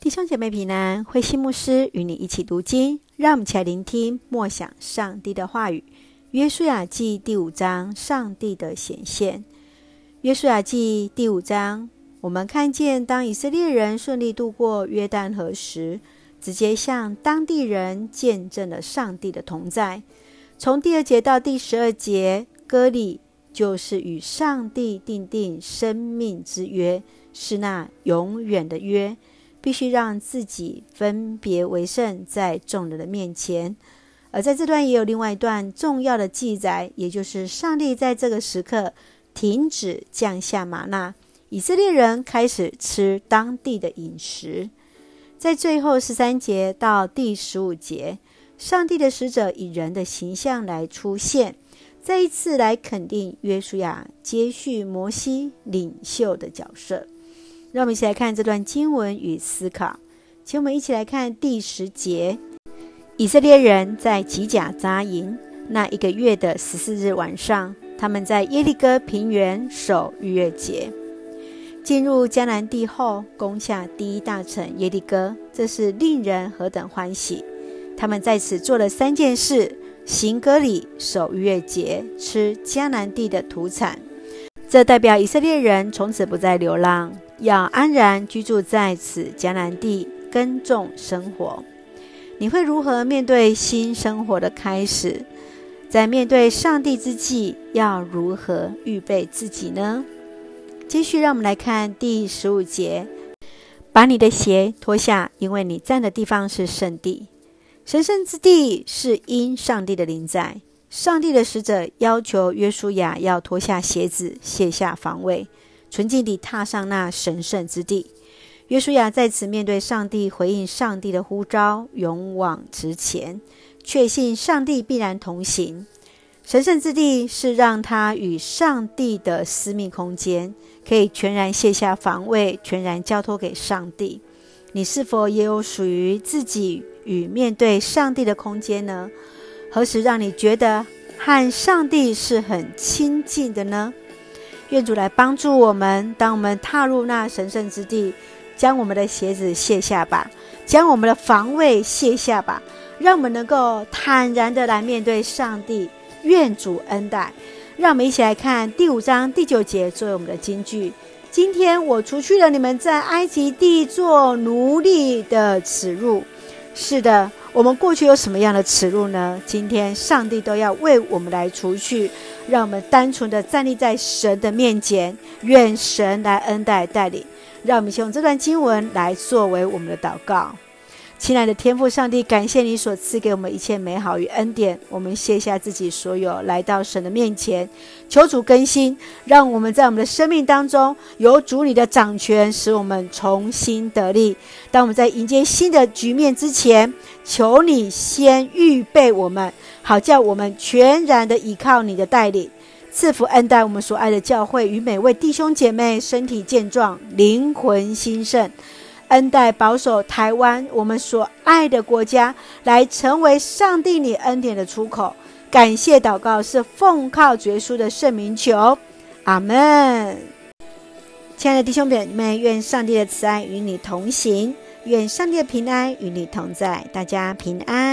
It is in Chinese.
弟兄姐妹平安，慧馨牧师与你一起读经，让我们一起来聆听默想上帝的话语。约书亚记第五章，上帝的显现。约书亚记第五章，我们看见当以色列人顺利渡过约旦河时，直接向当地人见证了上帝的同在。从第二节到第十二节，割礼就是与上帝订定生命之约，是那永远的约。必须让自己分别为圣，在众人的面前。而在这段也有另外一段重要的记载，也就是上帝在这个时刻停止降下玛纳，以色列人开始吃当地的饮食。在最后十三节到第十五节，上帝的使者以人的形象来出现，再一次来肯定约书亚接续摩西领袖的角色。让我们一起来看这段经文与思考。请我们一起来看第十节：以色列人在吉甲扎营，那一个月的十四日晚上，他们在耶利哥平原守逾越节。进入迦南地后，攻下第一大城耶利哥，这是令人何等欢喜！他们在此做了三件事：行割礼、守逾越节、吃迦南地的土产。这代表以色列人从此不再流浪。要安然居住在此迦南地，耕种生活。你会如何面对新生活的开始？在面对上帝之际，要如何预备自己呢？继续，让我们来看第十五节：把你的鞋脱下，因为你站的地方是圣地。神圣之地是因上帝的临在。上帝的使者要求约书亚要脱下鞋子，卸下防卫。纯净地踏上那神圣之地。约书亚在此面对上帝，回应上帝的呼召，勇往直前，确信上帝必然同行。神圣之地是让他与上帝的私密空间，可以全然卸下防卫，全然交托给上帝。你是否也有属于自己与面对上帝的空间呢？何时让你觉得和上帝是很亲近的呢？愿主来帮助我们，当我们踏入那神圣之地，将我们的鞋子卸下吧，将我们的防卫卸下吧，让我们能够坦然的来面对上帝。愿主恩待，让我们一起来看第五章第九节作为我们的金句。今天我除去了你们在埃及地做奴隶的耻辱。是的。我们过去有什么样的耻辱呢？今天上帝都要为我们来除去，让我们单纯的站立在神的面前，愿神来恩待带领，让我们先用这段经文来作为我们的祷告。亲爱的天父上帝，感谢你所赐给我们一切美好与恩典。我们卸下自己所有，来到神的面前，求主更新，让我们在我们的生命当中有主你的掌权，使我们重新得力。当我们在迎接新的局面之前，求你先预备我们，好叫我们全然的依靠你的带领，赐福恩待我们所爱的教会与每位弟兄姐妹，身体健壮，灵魂兴盛。恩待保守台湾，我们所爱的国家，来成为上帝你恩典的出口。感谢祷告是奉靠主耶稣的圣名求，阿门。亲爱的弟兄姐妹，愿上帝的慈爱与你同行，愿上帝的平安与你同在，大家平安。